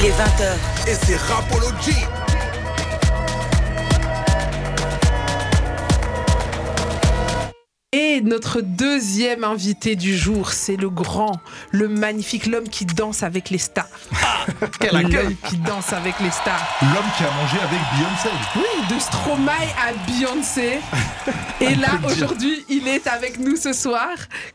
Il est 20h. Et c'est Rapology. Et notre deuxième invité du jour, c'est le grand, le magnifique, l'homme qui danse avec les stars. Quel accueil qui danse avec les stars. L'homme qui a mangé avec Beyoncé. Oui, de Stromae à Beyoncé. Et là, aujourd'hui, il est avec nous ce soir.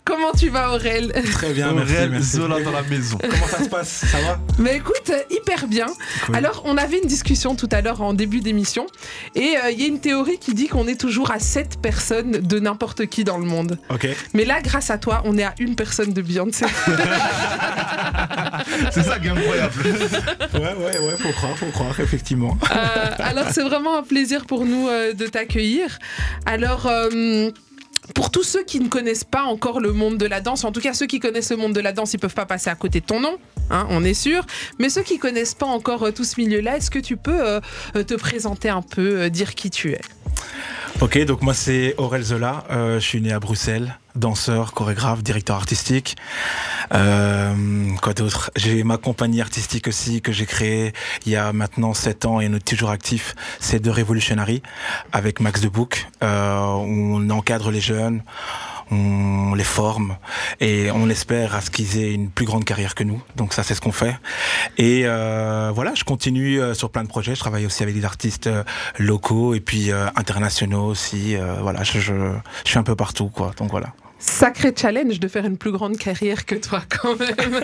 Comment tu vas, Aurel? Très bien, Aurel merci. Zola dans la maison. Comment ça se passe? Ça va? Mais écoute, hyper bien. Cool. Alors, on avait une discussion tout à l'heure en début d'émission. Et euh, il y a une théorie qui dit qu'on est toujours à 7 personnes de n'importe qui dans le monde. Ok. Mais là, grâce à toi, on est à une personne de Beyoncé. C'est ça qui est incroyable. Ouais, ouais, ouais, faut croire, faut croire, effectivement. Euh, alors c'est vraiment un plaisir pour nous euh, de t'accueillir. Alors euh, pour tous ceux qui ne connaissent pas encore le monde de la danse, en tout cas ceux qui connaissent le monde de la danse, ils peuvent pas passer à côté de ton nom, hein, on est sûr. Mais ceux qui connaissent pas encore tout ce milieu-là, est-ce que tu peux te présenter un peu, euh, dire qui tu es? Ok, donc moi c'est Aurel Zola, euh, je suis né à Bruxelles, danseur, chorégraphe, directeur artistique. Euh, quoi d'autre? J'ai ma compagnie artistique aussi que j'ai créée il y a maintenant 7 ans et est toujours actif, c'est The Revolutionary avec Max de Bouc. Euh, on encadre les jeunes, on les forme et on espère à ce qu'ils aient une plus grande carrière que nous. Donc ça c'est ce qu'on fait. Et euh, voilà, je continue euh, sur plein de projets. Je travaille aussi avec des artistes euh, locaux et puis euh, internationaux aussi. Voilà, je, je, je suis un peu partout quoi. Donc voilà. Sacré challenge de faire une plus grande carrière que toi quand même.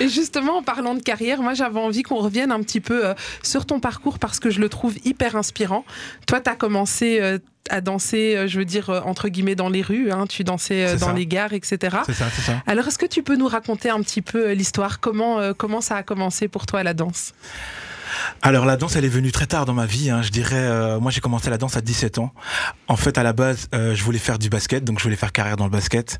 Et justement, en parlant de carrière, moi j'avais envie qu'on revienne un petit peu euh, sur ton parcours parce que je le trouve hyper inspirant. Toi, tu as commencé euh, à danser, euh, je veux dire, euh, entre guillemets, dans les rues, hein, tu dansais euh, dans ça. les gares, etc. C'est ça, c'est ça. Alors, est-ce que tu peux nous raconter un petit peu l'histoire? Comment, euh, comment ça a commencé pour toi la danse? Alors la danse, elle est venue très tard dans ma vie. hein. Je dirais, euh, moi j'ai commencé la danse à 17 ans. En fait, à la base, euh, je voulais faire du basket, donc je voulais faire carrière dans le basket.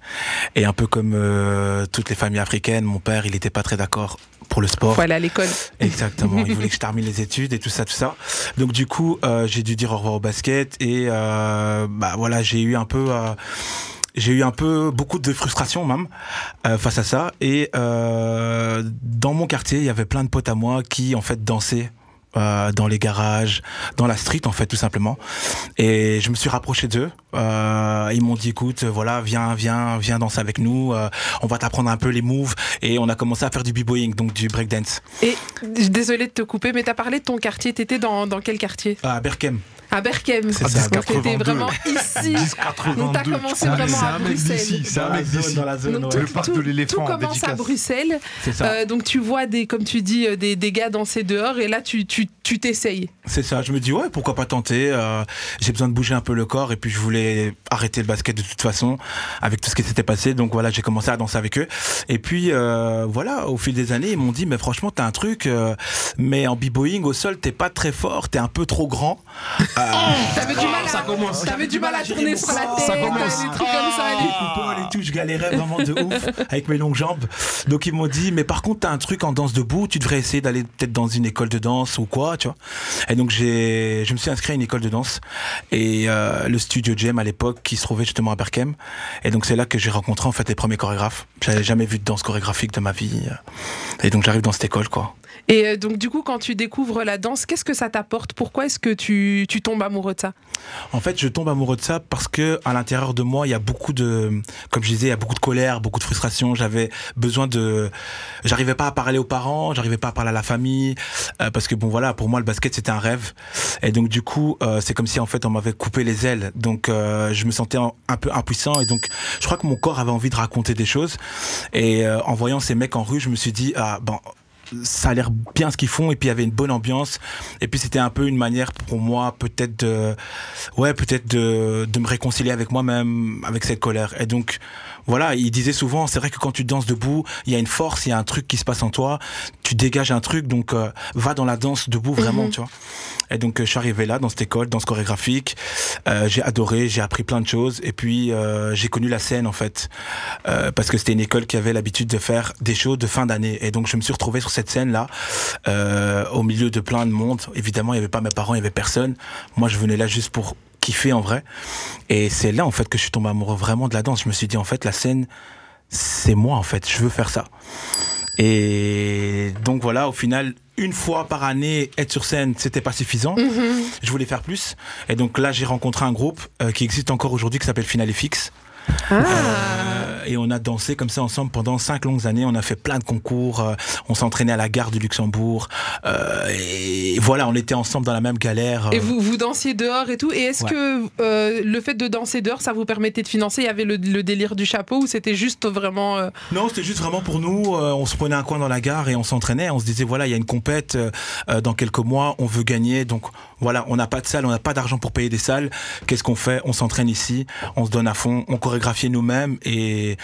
Et un peu comme euh, toutes les familles africaines, mon père, il n'était pas très d'accord pour le sport. Faut aller à l'école. Exactement, il voulait que je termine les études et tout ça, tout ça. Donc du coup, j'ai dû dire au revoir au basket et bah voilà, j'ai eu un peu. euh, j'ai eu un peu beaucoup de frustration même euh, face à ça et euh, dans mon quartier il y avait plein de potes à moi qui en fait dansaient euh, dans les garages, dans la street en fait tout simplement. Et je me suis rapproché d'eux. Euh, ils m'ont dit écoute, voilà, viens, viens, viens danser avec nous. euh, on va t'apprendre un peu les moves. Et on a commencé à faire du b-boying, donc du breakdance. Et désolé de te couper, mais tu as parlé de ton quartier. Tu étais dans, dans quel quartier? À Berkem. À Berkem. C'est ça, Donc, t'étais 82. vraiment ici. 10,82. Donc, t'as commencé C'est un- vraiment à Bruxelles. d'ici. C'est un Dans la mec zone, d'ici. dans la zone. Le parc de l'éléphant, Tout commence à. Bruxelles. C'est ça. Euh, donc tu vois des, comme tu dis, euh, des, des gars danser dehors et là tu tu tu t'essayes. C'est ça. Je me dis ouais, pourquoi pas tenter. euh, J'ai besoin de bouger un peu le corps et puis je voulais arrêter le basket de toute façon avec tout ce qui s'était passé. Donc voilà, j'ai commencé à danser avec eux. Et puis euh, voilà, au fil des années, ils m'ont dit mais franchement t'as un truc, euh, mais en b-boying au sol t'es pas très fort, t'es un peu trop grand. Euh, T'avais du mal à, ça commence. t'avais du mal à tourner sur la tête, Ça commence. des trucs comme ça. les et tout, je galérais vraiment de ouf avec mes longues jambes. Donc ils m'ont dit, mais par contre, t'as un truc en danse debout, tu devrais essayer d'aller peut-être dans une école de danse ou quoi, tu vois. Et donc j'ai, je me suis inscrit à une école de danse et euh, le studio Jam à l'époque qui se trouvait justement à Berkem. Et donc c'est là que j'ai rencontré en fait les premiers chorégraphes. J'avais jamais vu de danse chorégraphique de ma vie. Et donc j'arrive dans cette école, quoi. Et euh, donc du coup quand tu découvres la danse, qu'est-ce que ça t'apporte? Pourquoi est-ce que tu, tu tombes amoureux de ça? En fait, je tombe amoureux de ça parce que à l'intérieur de moi, il y a beaucoup de, comme je disais, il y a beaucoup de colère, beaucoup de frustration. J'avais besoin de, j'arrivais pas à parler aux parents, j'arrivais pas à parler à la famille, euh, parce que bon voilà, pour moi le basket c'était un rêve. Et donc du coup, euh, c'est comme si en fait on m'avait coupé les ailes. Donc je me sentais en- un peu impuissant et donc je crois que mon corps avait envie de raconter des choses. Et en voyant ces mecs en rue, je me suis dit ah bon ça a l'air bien ce qu'ils font et puis il y avait une bonne ambiance et puis c'était un peu une manière pour moi peut-être de ouais peut-être de, de me réconcilier avec moi-même avec cette colère. Et donc voilà il disait souvent c'est vrai que quand tu danses debout il y a une force il y a un truc qui se passe en toi tu dégages un truc donc euh, va dans la danse debout vraiment Mhm. tu vois et donc euh, je suis arrivé là dans cette école danse chorégraphique Euh, j'ai adoré j'ai appris plein de choses et puis euh, j'ai connu la scène en fait parce que c'était une école qui avait l'habitude de faire des shows de fin d'année. Et donc je me suis retrouvé sur cette scène-là, au milieu de plein de monde. Évidemment, il n'y avait pas mes parents, il n'y avait personne. Moi, je venais là juste pour kiffer en vrai. Et c'est là en fait que je suis tombé amoureux vraiment de la danse. Je me suis dit en fait la scène, c'est moi en fait. Je veux faire ça. Et donc voilà, au final, une fois par année, être sur scène, c'était pas suffisant. Mhm. Je voulais faire plus. Et donc là, j'ai rencontré un groupe euh, qui existe encore aujourd'hui qui s'appelle Final FX. Ah. Euh, et on a dansé comme ça ensemble pendant cinq longues années. On a fait plein de concours. euh, on s'entraînait à la gare du Luxembourg. Euh, et voilà, on était ensemble dans la même galère. Et vous, vous dansiez dehors et tout. Et est-ce Ouais. que le fait de danser dehors, ça vous permettait de financer? Il y avait le, le délire du chapeau ou c'était juste vraiment. Non, c'était juste vraiment pour nous. on se prenait un coin dans la gare et on s'entraînait. On se disait voilà, il y a une compète dans quelques mois, on veut gagner. Donc voilà, on n'a pas de salle, on n'a pas d'argent pour payer des salles. Qu'est-ce qu'on fait? On s'entraîne ici, on se donne à fond, on chorégraphie nous-mêmes et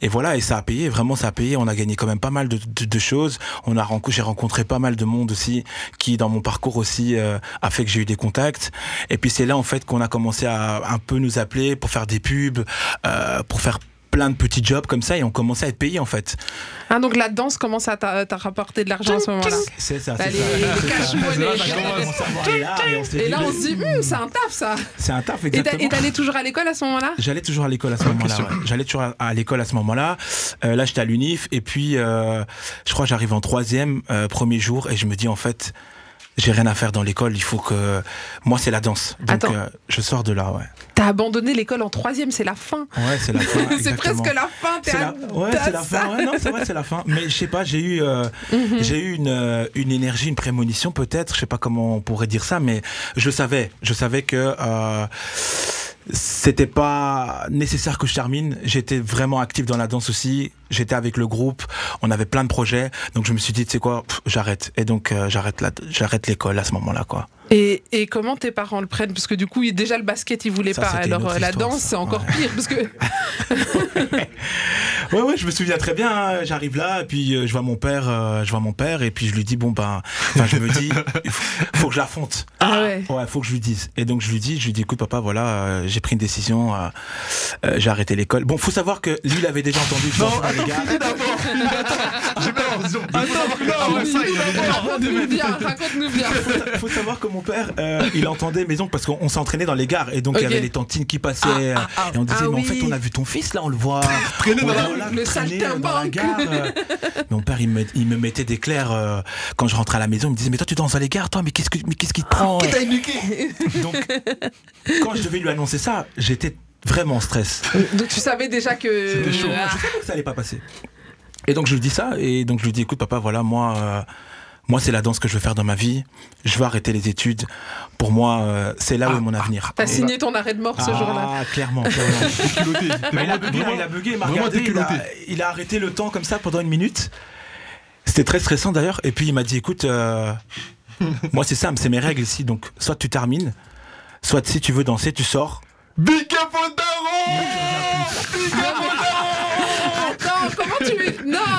et voilà. Et ça a payé, vraiment ça a payé. On a gagné quand même pas mal de, de- de choses. On a j'ai rencontré pas mal de monde aussi qui dans mon parcours aussi euh, a fait que j'ai eu des contacts. Et puis c'est là en fait qu'on a commencé à un peu nous appeler pour faire des pubs, euh, pour faire plein de petits jobs comme ça et on commençait à être payé en fait. Ah, donc la danse commence à t'a rapporté de l'argent à ce moment-là. C'est ça, c'est ça. et là, on se dit, Hum, c'est un taf ça. C'est un taf, exactement. Et t'allais toujours à l'école à ce moment-là? J'allais toujours à l'école à ce moment-là. J'allais toujours à, l'école à ce moment-là. Euh, là, j'étais à l'UNIF et puis euh, je crois que j'arrive en troisième, euh, premier jour et je me dis en fait, j'ai rien à faire dans l'école. Il faut que moi, c'est la danse. Donc euh, je sors de là. Ouais. T'as abandonné l'école en troisième, c'est la fin. Ouais, c'est la fin. c'est presque la fin. T'es la, ouais, c'est la fin. Ouais, non, c'est vrai, c'est la fin. Mais je sais pas, j'ai eu, euh, Mhm. j'ai eu une, euh, une énergie, une prémonition peut-être. Je sais pas comment on pourrait dire ça, mais je savais, je savais que euh, c'était pas nécessaire que je termine. J'étais vraiment actif dans la danse aussi. J'étais avec le groupe. On avait plein de projets. Donc je me suis dit, tu sais quoi, j'arrête. Et donc euh, j'arrête j'arrête l'école à ce moment-là, quoi. Et, et comment tes parents le prennent Parce que du coup, déjà le basket, ils voulaient Ça, pas. Alors euh, la histoire, danse, c'est encore Ouais. pire. Parce que Ouais, ouais, je me souviens très bien. hein. J'arrive là, et puis euh, je vois mon père, euh, je vois mon père, et puis je lui dis bon ben, je me dis, il faut, faut que je l'affronte. Ah ouais. Ouais, faut que je lui dise. Et donc je lui dis, je lui dis, écoute papa, voilà, euh, j'ai pris une décision, euh, euh, j'ai arrêté l'école. Bon, faut savoir que lui, il avait déjà entendu. Non, les attends, finis d'abord. Attends, faut savoir que avant ça, il avait déjà raconte-nous bien, raconte-nous bien. faut savoir que mon père, euh, il entendait maison parce qu'on on s'entraînait dans les gares et donc il y avait les tantines qui passaient Ah, ah, ah. et on disait mais en fait on a vu ton fils là, on le voit Traîner dans le la- gare. euh. Mon père il me, il me mettait des clairs euh, quand je rentrais à la maison, il me disait mais toi tu danses dans les gares toi mais qu'est-ce que mais qu'est-ce qui te prend Qui t'a éduqué Donc quand je devais lui annoncer ça, j'étais vraiment en stress. Donc tu savais déjà que. C'était chaud. Ah. Je savais que ça allait pas passer. Et donc je lui dis ça, et donc je lui dis écoute papa, voilà, moi, euh, moi c'est la danse que je veux faire dans ma vie. Je veux arrêter les études. Pour moi, euh, c'est là où est mon avenir. T'as signé ton arrêt de mort ce ah, jour-là. clairement, clairement. Mais il a bugué, il a bugué, il m'a regardé, il a, déculotté. il a arrêté le temps comme ça pendant une minute. C'était très stressant d'ailleurs. Et puis il m'a dit écoute, euh, moi c'est simple, c'est mes règles ici. Donc soit tu termines, soit si tu veux danser, tu sors. Big up au daron Attends, comment tu.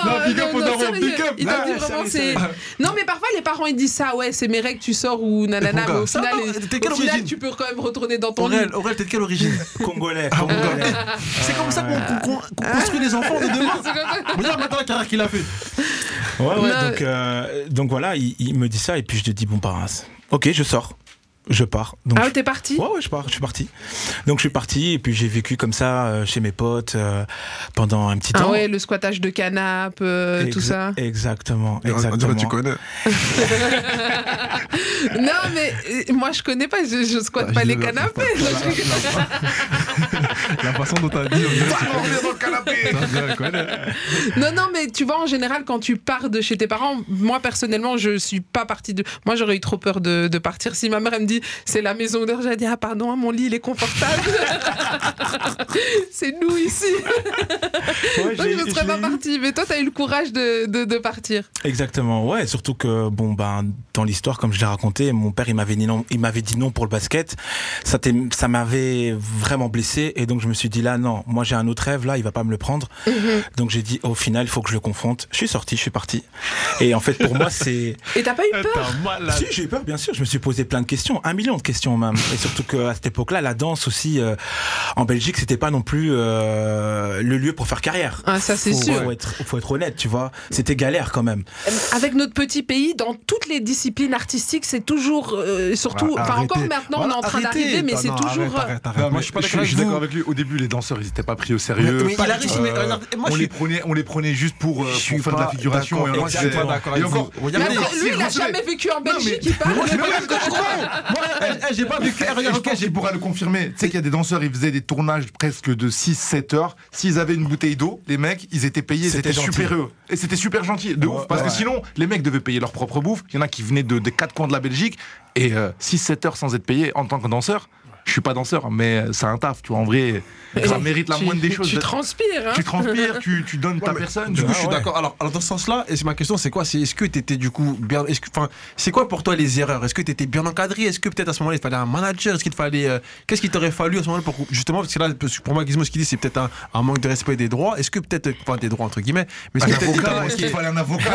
Non, big up au non, daron, sérieux. big up. Il t'a Ah, dit vraiment, sérieux, c'est. sérieux. Non, mais parfois les parents ils disent ça, ouais, c'est mes règles, tu sors ou nanana, mais au final, au origine tu peux quand même retourner dans ton lit. Aurel, t'es de quelle origine Congolais, Ah, congolais. C'est comme ça qu'on qu'on construit les enfants de demain. Regarde maintenant la carrière qu'il a fait. Ouais, ouais, donc, euh, donc voilà, il, il me dit ça et puis je te dis bon bah ok je sors, je pars. Donc Ah t'es parti? Ouais, ouais, je pars, je suis parti. Donc je suis parti et puis j'ai vécu comme ça euh, chez mes potes euh, pendant un petit Ah temps. ouais, le squattage de canapes, euh, tout ça. Exactement, exactement. tu connais. Non, mais moi je connais pas, je, je squatte Ah, pas je- les canapés. la- façon dont t'as dit, on dirait que tu connais. dans le canapé. Non, non, mais tu vois, en général, quand tu pars de chez tes parents, moi personnellement, je suis pas partie de. Moi, j'aurais eu trop peur de, de partir. Si ma mère, elle me dit, c'est la maison d'heure, j'ai dit, ah, pardon, mon lit, il est confortable. c'est nous ici. Ouais, Donc, je serais je pas partie. Mais toi, t'as eu le courage de, de, de partir. Exactement, ouais, surtout que bon ben dans l'histoire comme je l'ai raconté, mon père il m'avait dit non, il m'avait dit non pour le basket. Ça ça m'avait vraiment blessé et donc je me suis dit là non, moi j'ai un autre rêve là, il va pas me le prendre. Donc j'ai dit au final, il faut que je le confronte. Je suis sorti, je suis parti. Et en fait pour moi c'est Et t'as pas eu peur? si j'ai eu peur bien sûr, je me suis posé plein de questions. Un million de questions même. Et surtout qu'à cette époque-là, la danse aussi euh, en Belgique, c'était pas non plus euh, le lieu pour faire carrière. Ah, ça c'est sûr. faut être, faut être honnête, tu vois. C'était galère quand même. Avec notre petit pays, dans toutes les disciplines artistiques, c'est toujours, euh, surtout, Ah, enfin encore maintenant, on est en train d'arriver, mais c'est toujours. arrête, arrête, arrête. Non, Moi, mais je suis pas d'accord avec lui. Au début, les danseurs, ils étaient pas pris au sérieux. Mais- mais il a réussi, mais Euh, regarde, moi, on, je les prenait, on les prenait juste pour, euh, Je pour suis faire de la figuration. et Moi, je suis pas d'accord avec lui, il a jamais vécu en Belgique, il parle. Eh, eh, j'ai pas vécu. eh, je ok, pense j'ai qu'il pourra le confirmer. Tu sais qu'il y a des danseurs, ils faisaient des tournages presque de 6-7 heures. S'ils avaient une bouteille d'eau, les mecs, ils étaient payés, C'était super heureux. Et c'était super gentil, de Ouais, ouf. Parce ouais. que sinon, les mecs devaient payer leur propre bouffe. Il y en a qui venaient de, des quatre coins de la Belgique. Et 6-7 heures sans être payés en tant que danseur. Je suis pas danseur, mais c'est un taf, tu vois. En vrai, ça mérite la Tu- moindre des choses. Tu d'être- transpires, hein. tu transpires, tu, tu donnes ta personne. Du coup, Ah je suis ouais. d'accord. Alors, alors, dans ce sens-là, et c'est ma question, c'est quoi? C'est est-ce que tu étais du coup bien est-ce que enfin, c'est quoi pour toi les erreurs? Est-ce que tu étais bien encadré? Est-ce que peut-être à ce moment-là il fallait un manager? Est-ce qu'il fallait euh, qu'est-ce qu'il t'aurait fallu à ce moment-là pour justement parce que là pour moi Gizmo ce qu'il dit c'est peut-être un, un manque de respect des droits. Est-ce que peut-être enfin des droits entre guillemets, mais est-ce que qu'il fallait un avocat?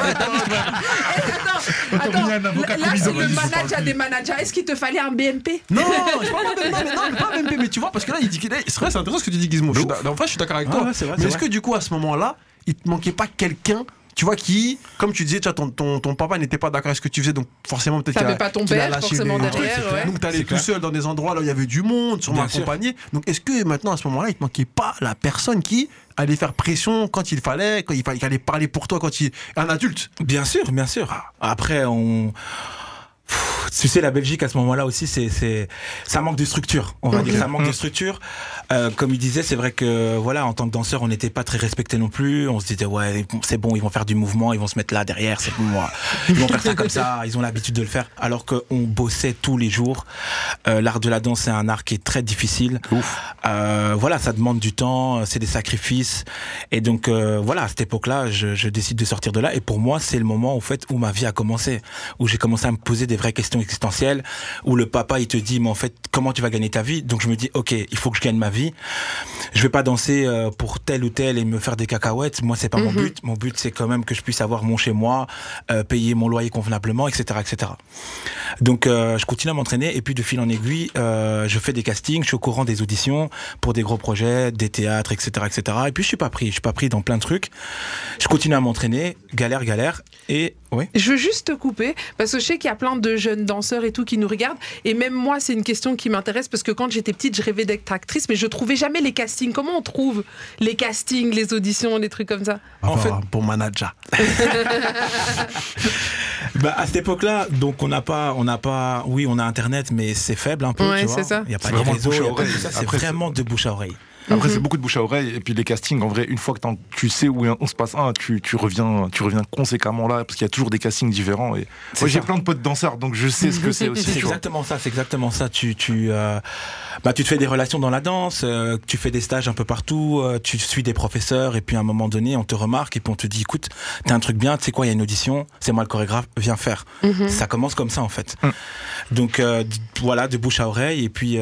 Attends, là le manager des managers. Est-ce qu'il te fallait un BNP Non, je parle pas mais non, mais pas MP, mais tu vois, parce que là, il dit qu'il est. C'est vrai, c'est intéressant ce que tu dis, Gizmo. Je suis d'a- en fait, je suis d'accord avec Ah toi. ouais, c'est vrai, mais c'est est-ce vrai. que du coup, à ce moment-là, il te manquait pas quelqu'un tu vois, qui, comme tu disais, tu vois, ton, ton, ton papa n'était pas d'accord avec ce que tu faisais, donc forcément, peut-être qu'il T'avais a- pas ton qu'il a père lâché forcément les- derrière, Ouais, ouais. Donc, t'allais C'est tout clair. seul dans des endroits là où il y avait du monde, sûrement Bien sûr. accompagné. Donc, est-ce que maintenant, à ce moment-là, il te manquait pas la personne qui allait faire pression quand il fallait, quand il fallait, qui allait parler pour toi, quand il. Un adulte? Bien sûr, bien sûr. Après, on. Tu sais, la Belgique à ce moment-là aussi, c'est, c'est, ça manque de structure. On va dire, ça manque de structure. Euh, comme il disait, c'est vrai que voilà, en tant que danseur, on n'était pas très respecté non plus. On se disait ouais, c'est bon, ils vont faire du mouvement, ils vont se mettre là derrière, c'est bon, moi. Ils vont faire ça comme ça, ils ont l'habitude de le faire. Alors qu'on bossait tous les jours. Euh, l'art de la danse, c'est un art qui est très difficile. Euh, voilà, ça demande du temps, c'est des sacrifices. Et donc euh, voilà, à cette époque-là, je, je décide de sortir de là. Et pour moi, c'est le moment au fait où ma vie a commencé, où j'ai commencé à me poser des vraies questions existentielles, où le papa il te dit, mais en fait, comment tu vas gagner ta vie? Donc je me dis, ok, il faut que je gagne ma vie. Je vais pas danser euh, pour tel ou tel et me faire des cacahuètes. Moi, c'est pas mon but. Mon but, c'est quand même que je puisse avoir mon chez moi, euh, payer mon loyer convenablement, etc., etc. Donc euh, je continue à m'entraîner et puis de fil en aiguille, euh, je fais des castings, je suis au courant des auditions pour des gros projets, des théâtres, etc., etc. Et puis je suis pas pris, je suis pas pris dans plein de trucs. Je continue à m'entraîner, galère, galère, et oui. Je veux juste te couper parce que je sais qu'il y a plein de jeunes danseurs et tout qui nous regardent. Et même moi, c'est une question qui m'intéresse parce que quand j'étais petite, je rêvais d'être actrice, mais je trouvais jamais les castings. Comment on trouve les castings, les auditions, les trucs comme ça? En fait- un bon manager. Bah, à cette époque-là, donc on n'a pas, on n'a pas, oui, on a Internet, mais c'est faible un peu. Ouais, tu vois. c'est ça. Il y a pas de ça. C'est vraiment de bouche à oreille. Après, Mhm. c'est beaucoup de bouche à oreille. Et puis les castings, en vrai, une fois que t'en- tu sais où on se passe un, tu, tu, reviens, tu reviens conséquemment là, parce qu'il y a toujours des castings différents. Et moi, j'ai plein de potes danseurs, donc je sais ce que c'est aussi. C'est exactement ça, c'est exactement ça. Tu, tu, euh, bah, tu te fais des relations dans la danse, euh, tu fais des stages un peu partout, euh, tu suis des professeurs, et puis à un moment donné, on te remarque, et puis on te dit, écoute, t'as un truc bien, tu sais quoi, il y a une audition, c'est moi le chorégraphe, viens faire. Ça commence comme ça, en fait. Mm. Donc, euh, voilà, de bouche à oreille, et puis...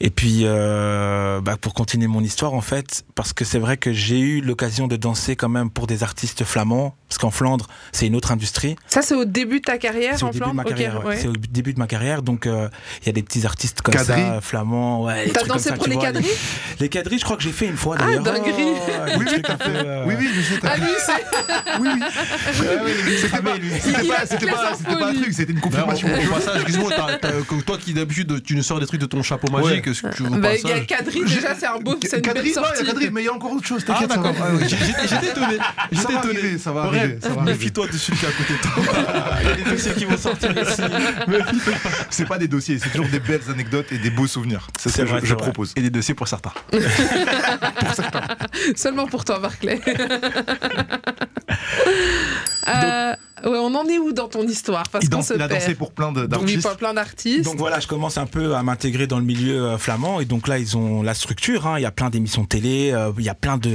et puis, euh, bah, pour continuer mon histoire, en fait, parce que c'est vrai que j'ai eu l'occasion de danser quand même pour des artistes flamands, parce qu'en Flandre, c'est une autre industrie. Ça, c'est au début de ta carrière C'est au en début de Flandre ma Ok, carrière. ouais. ouais. C'est au début de ma carrière, donc euh, il y a des petits artistes comme ça, flamands. Ouais, T'as comme dansé ça, pour tu les quadrilles Les quadrilles, je crois que j'ai fait une fois Ah, d'ailleurs. dinguerie. Oh, Oui, oui, euh, Oui, oui, je sais. Ah, lui, c'est. Oui, oui. C'était pas, c'était pas, toutes c'était les pas, c'était infos, pas un truc, c'était une confirmation. au passage, Gizmo, t'as- t'as- que toi qui d'habitude tu nous sors des trucs de ton chapeau magique, est-ce que tu, au Bah, il y a passage- quadrille, déjà, c'est un beau. C'est une belle Quadrille, non, il y a quadrille, mais il y a encore autre chose. Ah T'inquiète, d'accord, ah, j'étais étonné. Ça J'étais va étonné. arriver, ça va arriver, ça va arriver. Méfie-toi de celui qui est à côté de toi. Il y a des dossiers qui vont sortir ici. C'est pas des dossiers, c'est toujours des belles anecdotes et des beaux souvenirs. C'est ce C'est que je, propose. Et des dossiers pour certains. Seulement pour toi, Barclay. Euh, ouais, on en est où dans ton histoire? Parce qu'on se il a dansé perd. pour plein oui, d'artistes. pas plein d'artistes. Donc voilà, je commence un peu à m'intégrer dans le milieu euh, flamand et donc là ils ont la structure. hein. Il y a plein d'émissions de télé, euh, il y a plein de,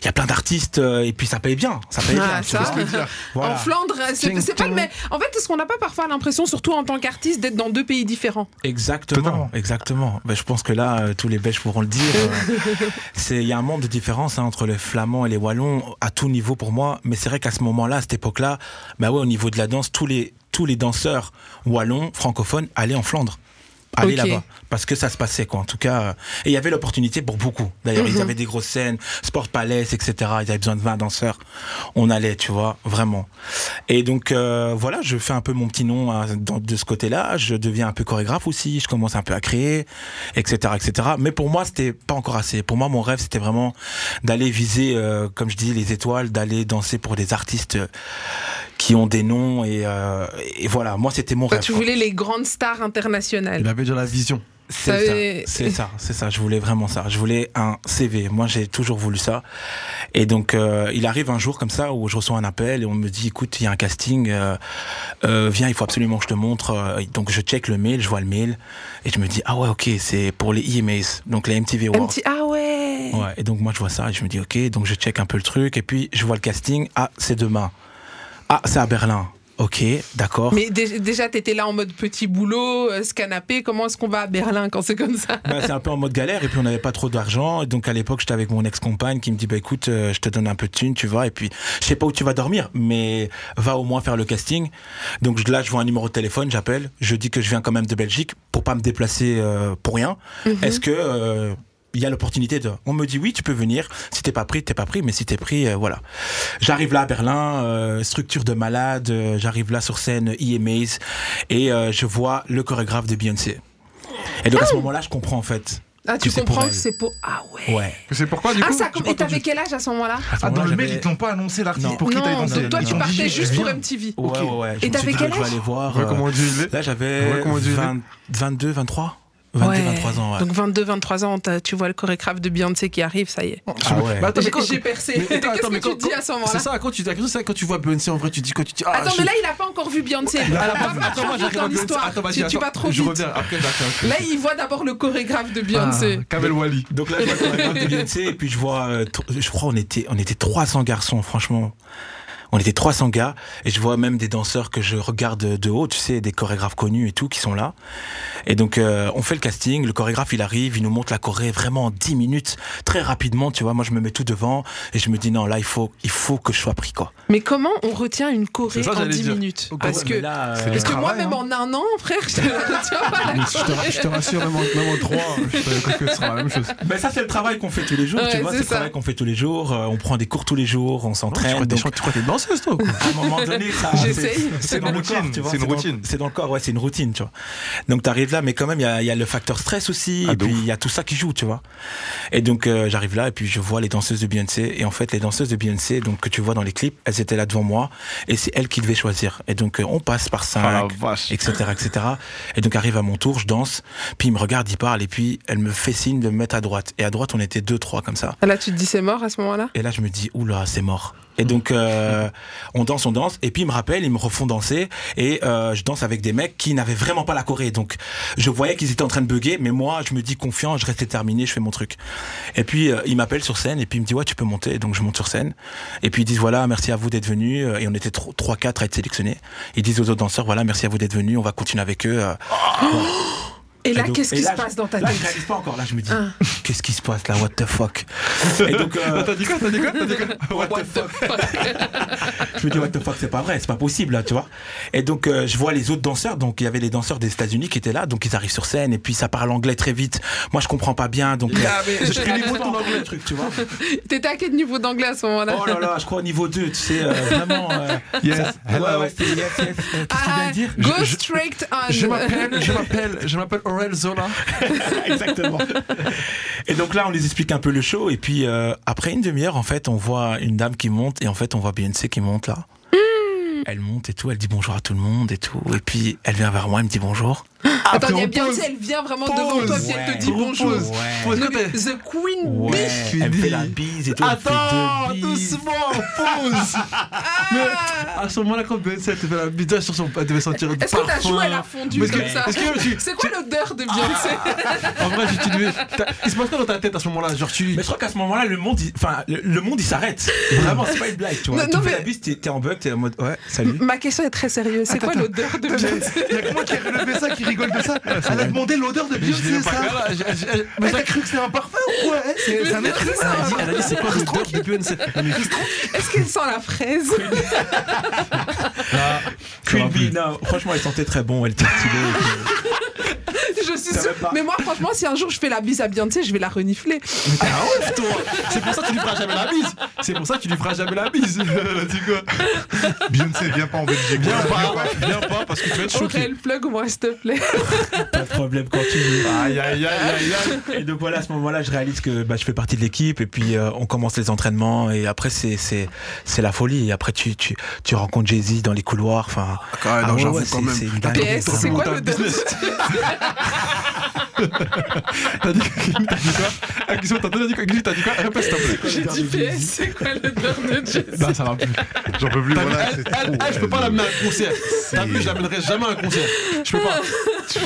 il y a plein d'artistes euh, et puis ça paye bien, ça paye Ah, bien. ça. Voilà. En Flandre, c'est pas le même. En fait, est-ce qu'on n'a pas parfois l'impression, surtout en tant qu'artiste, d'être dans deux pays différents Exactement, Totalement. exactement. Ben, je pense que là, euh, tous les Belges pourront le dire. c'est, il y a un monde de différence hein, entre les Flamands et les Wallons à tout niveau pour moi. Mais c'est vrai qu'à ce moment-là, à cette époque-là, bah ouais, au niveau de la danse, tous les tous les danseurs wallons francophones allaient en Flandre. Aller là-bas parce que ça se passait quoi en tout cas euh, et il y avait l'opportunité pour beaucoup. D'ailleurs Mhm. ils avaient des grosses scènes Sport Palace etc ils avaient besoin de 20 danseurs. On allait tu vois vraiment. Et donc euh, voilà je fais un peu mon petit nom hein, de ce côté-là je deviens un peu chorégraphe aussi je commence un peu à créer etc etc mais pour moi c'était pas encore assez. Pour moi mon rêve c'était vraiment d'aller viser euh, comme je dis les étoiles d'aller danser pour des artistes qui ont des noms et, euh, et voilà moi c'était mon Toi, rêve tu quoi. voulais les grandes stars internationales. Il avait déjà la vision. C'est Ça ça, avait- c'est ça, c'est ça. Je voulais vraiment ça. Je voulais un CV. Moi, j'ai toujours voulu ça. Et donc, euh, il arrive un jour comme ça où je reçois un appel et on me dit, écoute, il y a un casting, euh, euh, viens, il faut absolument que je te montre. Euh, Donc, je check le mail, je vois le mail et je me dis, ah ouais, ok, c'est pour les EMAs, donc les MTV Awards. MT Ah ouais. Ouais, et donc moi je vois ça et je me dis ok, donc je check un peu le truc et puis je vois le casting. Ah, c'est demain. Ah, c'est à Berlin. Ok, d'accord. Mais dé- déjà, t'étais là en mode petit boulot, euh, ce canapé. Comment est-ce qu'on va à Berlin quand c'est comme ça? Bah, c'est un peu en mode galère. Et puis on n'avait pas trop d'argent. Donc à l'époque j'étais avec mon ex-compagne qui me dit bah écoute euh, je te donne un peu de thune tu vois. Et puis je sais pas où tu vas dormir mais va au moins faire le casting. Donc là je vois un numéro de téléphone j'appelle. Je dis que je viens quand même de Belgique pour pas me déplacer euh, pour rien. Est-ce que euh, il y a l'opportunité de. On me dit oui, tu peux venir. Si t'es pas pris, t'es pas pris. Mais si t'es pris, euh, voilà. J'arrive là à Berlin, euh, structure de malade. euh, J'arrive là sur scène EMAs et euh, je vois le chorégraphe de Beyoncé. Et donc à ce moment-là, je comprends en fait. Ah, tu comprends que c'est pour. Ah ouais. Ouais. C'est pourquoi du coup Ah, ça, et t'avais quel âge à ce moment-là? Ah, dans le mail, ils t'ont pas annoncé l'artiste Non. pour qui t'allais Non, danser. toi, non, tu non. partais juste pour MTV. Ouais, ouais, Et t'avais quel je vais âge? aller voir. Là, j'avais Ouais, comment Dieu il est 20 22, 23 22, Ouais. 23 ans. Ouais. Donc 22, 23 ans, tu vois le chorégraphe de Beyoncé qui arrive, ça y est. Ah ouais. Bah, attends, mais J'ai quand- j'ai percé. mais attends, Qu'est-ce que tu dis à ce moment-là C'est ça, quand tu, c'est quand tu vois Beyoncé en vrai, tu dis quoi tu dis, ah, Attends, je- mais là, il a pas encore vu Beyoncé. Va là, pas attends, moi j'arrive dans l'histoire. Attends, vas-y, Tu, vas trop Je vite. reviens après, d'accord. Là, il voit d'abord le chorégraphe de Beyoncé. Ah, Kamel Wally. Donc là, je vois le chorégraphe de Beyoncé et puis je vois, euh, je crois, on était, on était 300 garçons, franchement. On était 300 gars et je vois même des danseurs que je regarde de haut, tu sais, des chorégraphes connus et tout qui sont là. Et donc euh, on fait le casting, le chorégraphe il arrive, il nous montre la choré vraiment en 10 minutes, très rapidement, tu vois. Moi je me mets tout devant et je me dis non là il faut, il faut que je sois pris quoi. Mais comment on retient une choré ça, en j'allais 10 dire. minutes Ouais, Parce Ouais, que, mais là, euh, parce que moi, travail, même hein. en un an, frère, je ne retiens pas la Mais je te, je te rassure, même en, même en 3, je te que ce sera la même chose. Mais ça c'est le travail qu'on fait tous les jours, Ouais, tu vois, c'est le travail qu'on fait tous les jours. euh, on prend des cours tous les jours, on Tu s'entraîne. crois toi à un moment donné, ça. J'essaye. c'est- une dans le routine, corps, tu vois. c'est une dans- routine. C'est dans le corps, ouais, c'est une routine, tu vois. Donc t'arrives là, mais quand même, il y a, il y a le facteur stress aussi, Ah, et puis il y a tout ça qui joue, tu vois. Et donc euh, j'arrive là, et puis je vois les danseuses de Beyoncé, et en fait, les danseuses de Beyoncé, donc que tu vois dans les clips, elles étaient là devant moi, et c'est elles qui devaient choisir. Et donc euh, on passe par Ah la cinq, vache. etc., etc. Et donc arrive à mon tour, je danse, puis il me regarde, il parle, et puis elle me fait signe de me mettre à droite. Et à droite, on était deux, trois comme ça. Là, tu te dis c'est mort à ce moment-là? Et là, je me dis, oula, c'est mort. Et donc, euh, on danse, on danse. Et puis, ils me rappellent, ils me refont danser. Et euh, je danse avec des mecs qui n'avaient vraiment pas la Corée. Donc, je voyais qu'ils étaient en train de bugger. Mais moi, je me dis confiant, je reste déterminé, je fais mon truc. Et puis, euh, ils m'appellent sur scène. Et puis, ils me disent, ouais, tu peux monter. Donc, je monte sur scène. Et puis, ils disent, voilà, merci à vous d'être venus. Et on était 3-4 à être sélectionnés. Ils disent aux autres danseurs, voilà, merci à vous d'être venus. On va continuer avec eux. Euh, Et là, qu'est-ce qui se passe dans ta Là, je tête réalise pas encore. Là, je me dis, Ah. qu'est-ce qui se passe là? What the fuck? Et donc, euh, T'as dit quoi? T'as dit quoi? T'as dit quoi? What the fuck? Je me dis, what the fuck, c'est pas vrai, c'est pas possible, là, tu vois. Et donc, euh, je vois les autres danseurs, donc il y avait les danseurs des États-Unis qui étaient là, donc ils arrivent sur scène, et puis ça parle anglais très vite. Moi, je comprends pas bien, donc. euh, je réalise pas encore le truc, tu vois. T'étais à quel niveau d'anglais à ce moment-là? Oh là là, je crois au niveau 2, tu sais, euh, vraiment. euh, Yes, ça- hello. ouais, ouais, c'était yes, yes. Qu'est-ce que tu viens de dire? Go straight on. Je m'appelle, je m'appelle, je m'appelle Aurel Zola. Exactement. Et donc là, on les explique un peu le show, et puis euh, après une demi-heure, en fait, on voit une dame qui monte, et en fait, on voit Beyoncé qui monte là. Elle monte et tout, elle dit bonjour à tout le monde et tout. Et puis elle vient vers moi, elle me dit bonjour. Attends, il y a on Beyoncé, elle vient vraiment Pause. devant toi, puis elle te dit Ouais. bonjour. Le- t'es- The Queen Ouais, Bee. elle fait la bise et tout. elle fait Attends, doucement, pause. Mais à ce moment-là, quand Beyoncé te fait la bise sur son, elle devait sentir le Est-ce que ta joue, elle a fondu comme que- ça C'est quoi l'odeur de Beyoncé En vrai, j'ai tu devais- Il se passe quoi dans ta tête à ce moment-là Genre, tu. Mais je crois qu'à ce moment-là, le monde, il- enfin, le, monde, il s'arrête. Vraiment, c'est pas une blague, tu vois. Non, tu non, fais mais- la bise, t'es t'es en bug, t'es en mode, ouais, salut. Ma question est très sérieuse. C'est quoi l'odeur de Beyoncé Il y a que moi qui ai relevé ça, qui rigole de ça. Elle a demandé l'odeur de Beyoncé, ça. Mais t'as cru que c'était un parfum ou quoi hein C'est un être humain. Elle a dit, elle a dit c'est quoi l'odeur de Beyoncé Est-ce qu'elle sent la fraise ça va Bambi, non, franchement, elle sentait très bon, elle était stylée. Mais moi, franchement, si un jour je fais la bise à Beyoncé, je vais la renifler. Mais t'es un ouf, toi C'est pour ça que tu lui feras jamais la bise C'est pour ça que tu lui feras jamais la bise Dis quoi Beyoncé, viens pas en Belgique. Viens pas, viens pas, parce que tu vas être choqué. Aurel, plug-moi, s'il te plaît. Pas de problème quand tu veux. Aïe, aïe, aïe, aïe, aïe Et donc voilà, à ce moment-là, je réalise que bah, je fais partie de l'équipe et puis euh, on commence les entraînements et après c'est c'est c'est la folie. Et après tu tu tu rencontres Jay-Z dans les couloirs. Enfin, ah ouais, ouais, quand c'est- même. c'est PS, t'as c'est fait quoi le business. T'as dit t'as dit quoi Ah, Guizou, t'as dit quoi Guizou, t'as dit quoi Répète, s'il te plaît. J'ai dit PS, c'est quoi l'odeur de Jay Non, ça va plus. J'en peux plus, T'as voilà, elle, elle, trop. elle, je peux pas l'amener à un concert. T'as vu, je l'amènerai jamais à un concert. Je peux pas.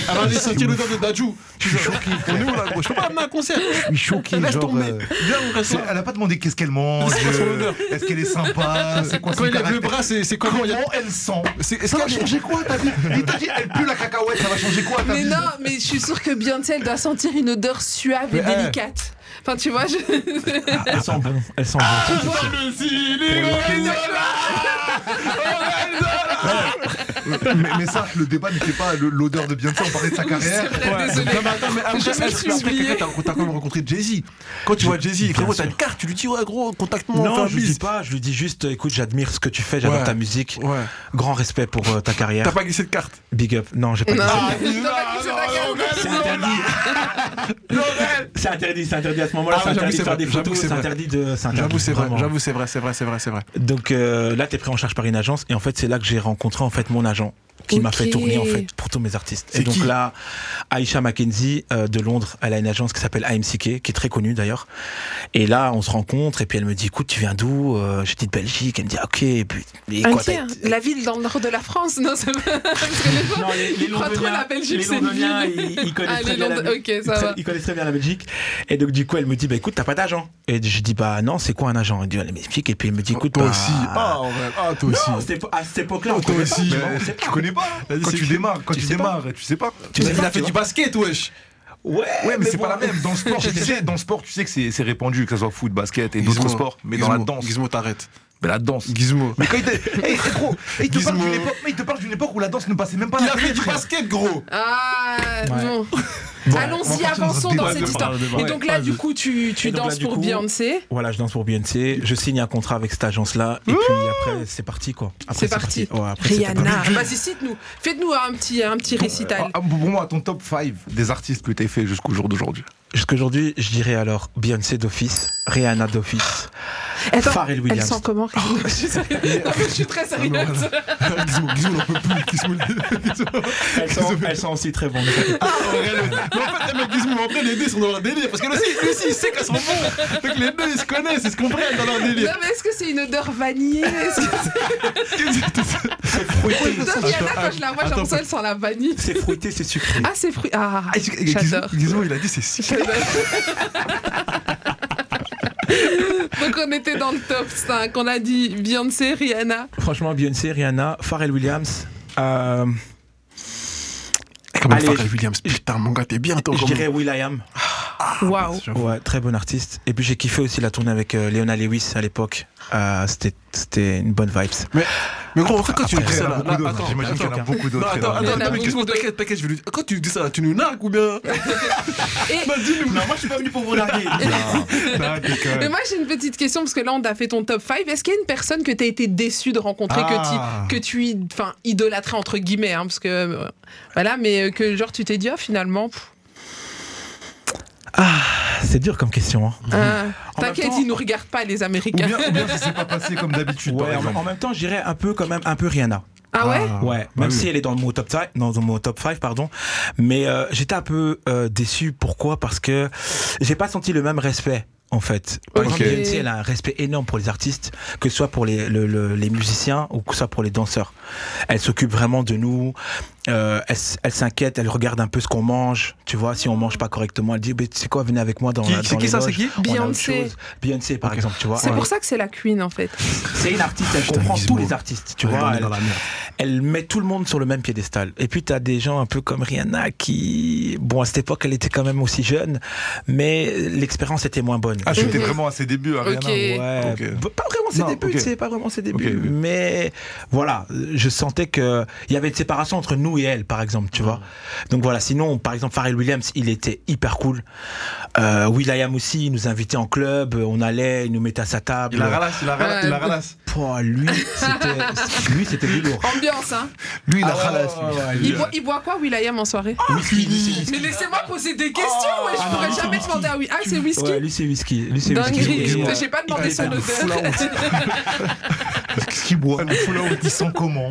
Elle va aller sentir l'odeur de Dajou. Je suis choqué. On est où là, gros? Je peux pas l'amener à un concert. Je suis choqué, Laisse tomber. euh, Viens, on reste. Elle a pas demandé qu'est-ce qu'elle mange. Euh, Est-ce qu'elle est sympa C'est quoi Quand son il lève le bras, c'est comment Comment elle sent Ça va changer quoi ta vie Il t'a dit, elle pue la cacahuète, ça va changer quoi Mais non, mais je suis sûre que Beyoncé, elle doit sentir une odeur suave et eh. délicate. Enfin, tu vois, je... elles sont bon, elles sont bon. Mais, mais ça, le débat n'était pas l'odeur de Beyoncé, on parlait de sa carrière. Désolé. Non, mais attends, mais après, t'as quand même rencontré Jay-Z? Quand tu vois Jay-Z, frérot, t'as une carte, tu lui dis, ouais, gros, contacte-moi, Non, je lui dis pas, je lui dis juste, écoute, j'admire ce que tu fais, j'adore Ouais. ta musique, Ouais. grand respect pour euh, ta carrière, T'as pas glissé de carte? big up. Non, j'ai pas glissé C'est carte. interdit. C'est interdit, c'est interdit à ce moment-là, Ah c'est ouais, j'avoue, interdit de c'est faire vrai, des j'avoue, photos, c'est interdit de. J'avoue, c'est vrai. J'avoue, c'est vrai, c'est vrai, c'est vrai, c'est vrai. Donc euh, là, t'es pris en charge par une agence et en fait, c'est là que j'ai rencontré en fait mon agent qui m'a fait tourner en fait pour tous mes artistes. Et donc là, Aisha Mackenzie euh, de Londres, elle a une agence qui s'appelle AMCK, qui est très connue d'ailleurs. Et là, on se rencontre et puis elle me dit, écoute, tu viens d'où? Euh, Je dis de Belgique. Elle me dit, ok. Et puis, et quoi, la ville dans le nord de la France, non, gens Non, les, Londoniens, la Belgique, les Londoniens, ville. ils, ils connaissent Ah, très bien la Londoniens, Belgique. ok, ça va. Ils connaissent très bien la Belgique. Et donc, du coup, elle me dit, bah écoute, t'as pas d'agent. Et je dis, bah non, c'est quoi un agent? Elle dit, elle m'explique. Et puis, elle me dit, écoute, Toi bah, aussi. Ah, ouais. Non, c'était à cette époque-là, on toi aussi. tu connais pas Vas-y, Quand tu démarres, quand Tu tu sais pas. démarres, tu sais pas. Tu sais Il pas, a fait du basket, wesh. Ouais, Ouais, mais, c'est bon, pas la même. Dans le sport, tu sais, dans le sport, tu sais que c'est c'est répandu, que ce soit foot, basket et d'autres sports. Mais dans la danse, Gizmo, t'arrêtes. Mais la danse. Gizmo. Mais quand il te, hey, gros, il te parle Gizmo. d'une époque, mais il te parle d'une époque où la danse ne passait même pas Il la a fait du basket, gros. Ah, Ouais. non. on Allons-y, avançons dans cette histoire. Et donc là, du coup, tu, tu là, danses pour Beyoncé. Voilà, je danse pour Beyoncé. Je signe un contrat avec cette agence-là. Et puis après, c'est parti, quoi. C'est parti. Ouais, après, c'est Rihanna. Vas-y, cite-nous. Faites-nous un petit, un petit récital. Ah, Pour moi, ton top 5 des artistes que t'as fait jusqu'au jour d'aujourd'hui. Jusqu'aujourd'hui, je dirais alors Beyoncé d'office, Rihanna d'office, Attends, Pharrell elle sent comment Rihanna Je suis sérieuse. Non, mais je suis très sérieuse. Gizmo, Gizmo, n'en peut plus. Gizmo. Elles sont, aussi très bonnes. Ah, mais en fait, les mecs Gizmo, en vrai, les deux sont dans leur délire. Parce que lui aussi, lui aussi, il sait qu'elles sont. Donc les deux, ils se connaissent, ils se comprennent dans leur Non, délire. mais est-ce que c'est une odeur vanillée Est-ce que C'est fruité, Non, quand je la vois, j'ai l'impression qu'elle sent la vanille. c'est fruité, c'est sucré. Ah, c'est fruit. Ah, Ah, j'adore. Gizmo, il a dit c'est si. Donc on était dans le top 5. On a dit Beyoncé, Rihanna. Franchement, Beyoncé, Rihanna, Pharrell Williams. euh, Comment Allez, Pharrell Williams Putain, mon gars, t'es bien, toi. je dirais Will.i.am. Waouh. Ouais, très bon artiste. Et puis j'ai kiffé aussi la tournée avec euh, Leona Lewis à l'époque. Euh, C'était c'était une bonne vibes. Mais gros, en fait, quand tu Après, dis ça attends, J'imagine qu'il y en a attends. beaucoup Non, d'autres. attends, attends, attends, mais d'autres. t'inquiète, t'inquiète, je vais lui Quand tu dis ça tu nous nargues ou bien? Et- Bah, dis-nous. Non, moi je suis pas venu pour vous larguer. Non, déconne. Mais moi j'ai une petite question parce que là on a fait ton top 5. Est-ce qu'il y a une personne que tu as été déçu de rencontrer, Ah. que tu, que tu id- enfin, idolâtrais entre guillemets, hein, parce que euh, voilà, mais euh, que genre tu t'es dit ah finalement, pff, C'est dur comme question. hein. ah, En t'inquiète, ils nous regardent pas les Ou Américains. bien, ou bien ça s'est pas passé comme d'habitude, Ouais, en, même temps, je dirais un peu quand même un peu Rihanna. Ah ouais Ouais, bah même oui. si elle est dans mon top 5, dans mon top 5 pardon, mais euh, j'étais un peu euh, déçu pourquoi? Parce que j'ai pas senti le même respect en fait. Par Ok. exemple, Beyoncé, elle a un respect énorme pour les artistes, que ce soit pour les, le- le- les musiciens ou que ce soit pour les danseurs. Elle s'occupe vraiment de nous. euh, elle, s'inquiète, elle regarde un peu ce qu'on mange. Tu vois, si on mange pas correctement, elle dit, mais tu sais quoi, venez avec moi dans Qui- la c'est qui ça, c'est qui Beyoncé. Beyoncé, par exemple, tu vois. C'est Ouais. pour ça que c'est la queen en fait. C'est une artiste, elle Putain, comprend tous les artistes, tu Ouais, vois. Elle, dans la merde. Elle met tout le monde sur le même piédestal. Et puis, tu as des gens un peu comme Rihanna qui, bon, à cette époque, elle était quand même aussi jeune, mais l'expérience était moins bonne. Ah, j'étais vraiment à ses débuts, Ariana. Ok. Ouais, Ok. b- pas vraiment ses Non, débuts, ok. tu sais, pas vraiment ses débuts. Mais voilà, je sentais que il y avait une séparation entre nous et elle, par exemple, tu vois. Donc voilà, sinon, par exemple, Pharrell Williams, il était hyper cool. Euh, Will.i.am aussi, il nous invitait en club, on allait, il nous mettait à sa table. Il la ralasse, il la ralasse, Ouais. il la ralasse. Pouah, lui, c'était, lui, c'était du lourd. Ambiance, hein. Lui, il a Ah ouais, ralasse. Il boit, il boit quoi, Will.i.am, en soirée? Whisky. Mais laissez-moi poser des questions, ouais, je Ah pourrais jamais whisky. demander à oui. Ah, c'est whisky? Ouais, lui, c'est whisky. Lui, c'est whisky. Dinguerie. J'ai pas demandé son odeur. Qu'est-ce qu'il boit Le out, il sent comment?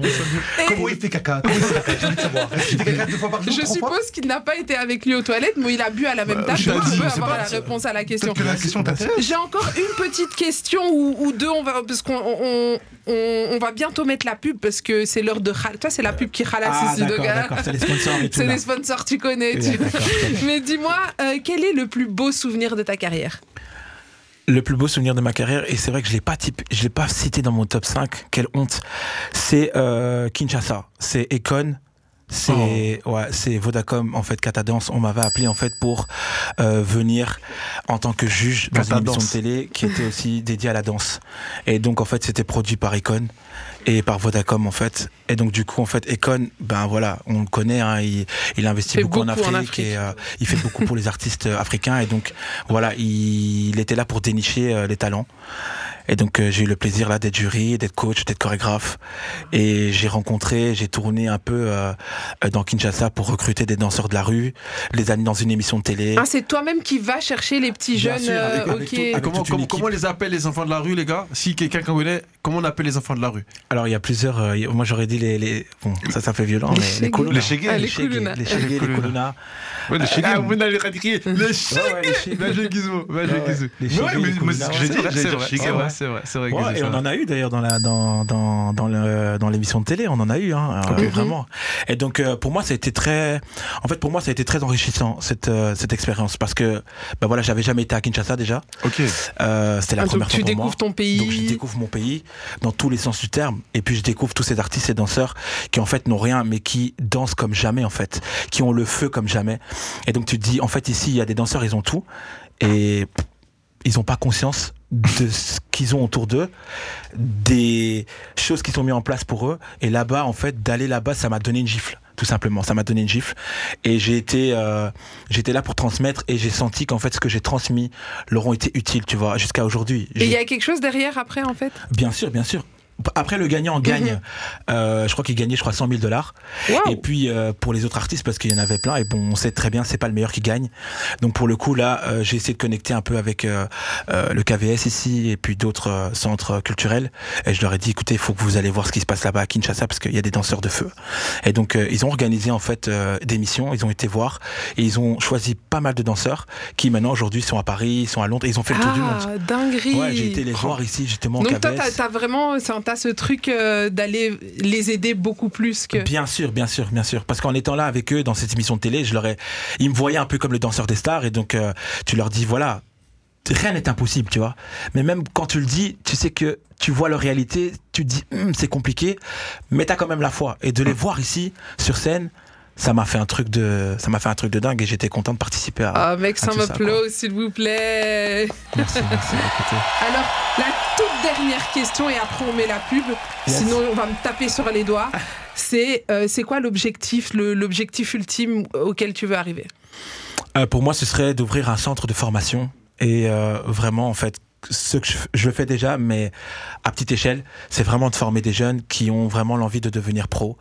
Comment il fait caca? Comment il fait caca? J'ai envie de savoir. Est-ce qu'il fait caca deux fois par jour Je trois fois? suppose qu'il n'a pas été avec lui aux toilettes, mais il a bu à la même table, je donc t'ai tu dit, peux c'est avoir pas- la réponse à la question. Peut-être que la question t'intéresse. J'ai encore une petite question ou, ou deux, on va, parce qu'on on, on- on va bientôt mettre la pub parce que c'est l'heure de Toi, c'est la pub qui ralasse Ah, ici, d'accord. C'est les sponsors. C'est les sponsors, tu connais. Tu- connais. Mais dis-moi, euh, quel est le plus beau souvenir de ta carrière? Le plus beau souvenir de ma carrière, et c'est vrai que je l'ai pas type, je l'ai pas cité dans mon top 5, quelle honte, c'est euh, Kinshasa, c'est Econ, c'est ouais, c'est Vodacom en fait Catadance. On m'avait appelé en fait pour euh, venir en tant que juge dans une émission de télé qui était aussi dédiée à la danse. Et donc en fait c'était produit par Econ et par Vodacom en fait. Et donc du coup en fait Econ, ben voilà, on le connaît, hein, il, il investit beaucoup, en, beaucoup en Afrique Afrique. et euh, il fait beaucoup pour les artistes euh, africains et donc voilà, il, il était là pour dénicher euh, les talents. Et donc euh, j'ai eu le plaisir là d'être jury, d'être coach, d'être chorégraphe. Et j'ai rencontré, j'ai tourné un peu euh, dans Kinshasa pour recruter des danseurs de la rue, les amener dans une émission de télé. Ah, c'est toi-même qui vas chercher les petits Bien jeunes. sûr, euh, avec- tout- comment, comment, on les appelle les enfants de la rue, les gars Si quelqu'un connaît, comment on appelle les enfants de la rue Alors il y a plusieurs, euh, moi j'aurais dit les, les bon ça ça fait violent, Les mais chégués. les Koulouna. Les chégués. Ah, les les chégués, Koulouna. les chégués, les Koulouna. Ouais, les chégués. Ah, vous n'allez pas crier Les ouais, les chégués chégués. Les chégués, mais- les j'ai- C'est dire vrai, chégués, c'est vrai, c'est vrai. Ouais, et on en a eu d'ailleurs dans la dans dans dans le dans l'émission de télé, on en a eu hein, euh, vraiment. Et donc euh, pour moi ça a été très en fait pour moi ça a été très enrichissant cette euh, cette expérience parce que bah voilà, j'avais jamais été à Kinshasa déjà. Ok. Euh, c'était la Ah, première donc fois tu pour moi. découvres ton pays. Donc je découvre mon pays dans tous les sens du terme et puis je découvre tous ces artistes et danseurs qui en fait n'ont rien mais qui dansent comme jamais en fait, qui ont le feu comme jamais. Et donc tu te dis en fait ici il y a des danseurs ils ont tout et ils n'ont pas conscience de ce qu'ils ont autour d'eux, des choses qui sont mises en place pour eux. Et là-bas, en fait, d'aller là-bas, ça m'a donné une gifle, tout simplement. Ça m'a donné une gifle. Et j'ai été, euh, j'étais là pour transmettre et j'ai senti qu'en fait, ce que j'ai transmis leur ont été utiles, tu vois, jusqu'à aujourd'hui. Et il y a quelque chose derrière après, en fait? Bien sûr, bien sûr. Après, le gagnant gagne. Euh, je crois qu'il gagnait, je crois, 100 000 dollars. Et puis euh, pour les autres artistes, parce qu'il y en avait plein, et bon, on sait très bien, c'est pas le meilleur qui gagne. Donc pour le coup, là, euh, j'ai essayé de connecter un peu avec le KVS ici, et puis d'autres centres culturels. Et je leur ai dit, écoutez, il faut que vous allez voir ce qui se passe là-bas à Kinshasa, parce qu'il y a des danseurs de feu. Et donc ils ont organisé en fait des missions, ils ont été voir, et ils ont choisi pas mal de danseurs qui maintenant aujourd'hui sont à Paris, ils sont à Londres, et ils ont fait le tour du monde. Ah, dinguerie Ouais, j'ai été les voir ici justement au Donc toi, KVS. t'as t'as vraiment, c'est un- t'as ce truc euh, d'aller les aider beaucoup plus que. Bien sûr, bien sûr, bien sûr. Parce qu'en étant là avec eux dans cette émission de télé, je leur ai, ils me voyaient un peu comme le danseur des stars et donc euh, tu leur dis voilà, rien n'est impossible, tu vois. Mais même quand tu le dis, tu sais que tu vois leur réalité, tu te dis Hum, c'est compliqué, mais t'as quand même la foi et de les voir ici sur scène. Ça m'a fait un truc de, ça m'a fait un truc de dingue et j'étais content de participer à. Ah, mec, ça plaît, s'il vous plaît. Merci. Alors, la toute dernière question, et après on met la pub, Yes. sinon on va me taper sur les doigts. C'est euh, c'est quoi l'objectif, l'objectif ultime auquel tu veux arriver? Euh, pour moi, ce serait d'ouvrir un centre de formation et euh, vraiment, en fait, ce que je, fais déjà, mais à petite échelle, c'est vraiment de former des jeunes qui ont vraiment l'envie de devenir pro,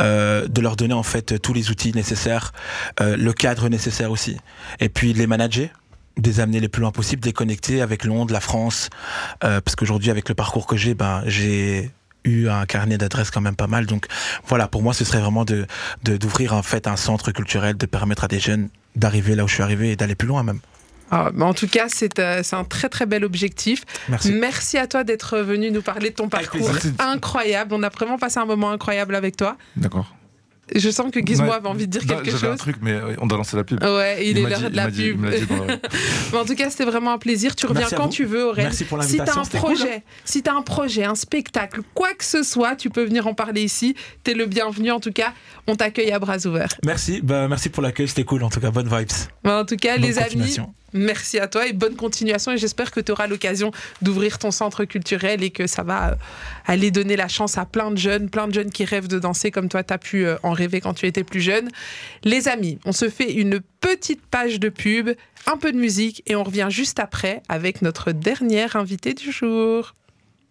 euh, de leur donner en fait tous les outils nécessaires, euh, le cadre nécessaire aussi, et puis les manager de les amener le plus loin possible, de les connecter avec Londres, la France, euh, parce qu'aujourd'hui avec le parcours que j'ai, ben j'ai eu un carnet d'adresses quand même pas mal. Donc voilà, pour moi, ce serait vraiment de- d'ouvrir en fait un centre culturel, de permettre à des jeunes d'arriver là où je suis arrivé et d'aller plus loin même. Ah, En tout cas, c'est euh, c'est un très très bel objectif. Merci. Merci à toi d'être venu nous parler de ton parcours incroyable. On a vraiment passé un moment incroyable avec toi. D'accord. Je sens que Gizmo avait envie de dire quelque J'avais un chose. truc, mais euh, on doit lancer la pub. Ouais, il, est l'heure de la dit- pub. dit Mais en tout cas, c'était vraiment un plaisir. Tu reviens quand vous. tu veux, Aurel. Merci pour Si t'as un cool, projet, si t'as un projet, un spectacle, quoi que ce soit, tu peux venir en parler ici. T'es le bienvenu. En tout cas, on t'accueille à bras ouverts. Merci, bah, merci pour l'accueil, c'était cool en tout cas, bonne vibes. En tout cas, Bonne les amis. Merci à toi et bonne continuation. Et j'espère que tu auras l'occasion d'ouvrir ton centre culturel et que ça va euh, aller donner la chance à plein de jeunes, plein de jeunes qui rêvent de danser comme toi, tu as pu euh, en rêver quand tu étais plus jeune. Les amis, on se fait une petite page de pub, un peu de musique et on revient juste après avec notre dernière invité du jour.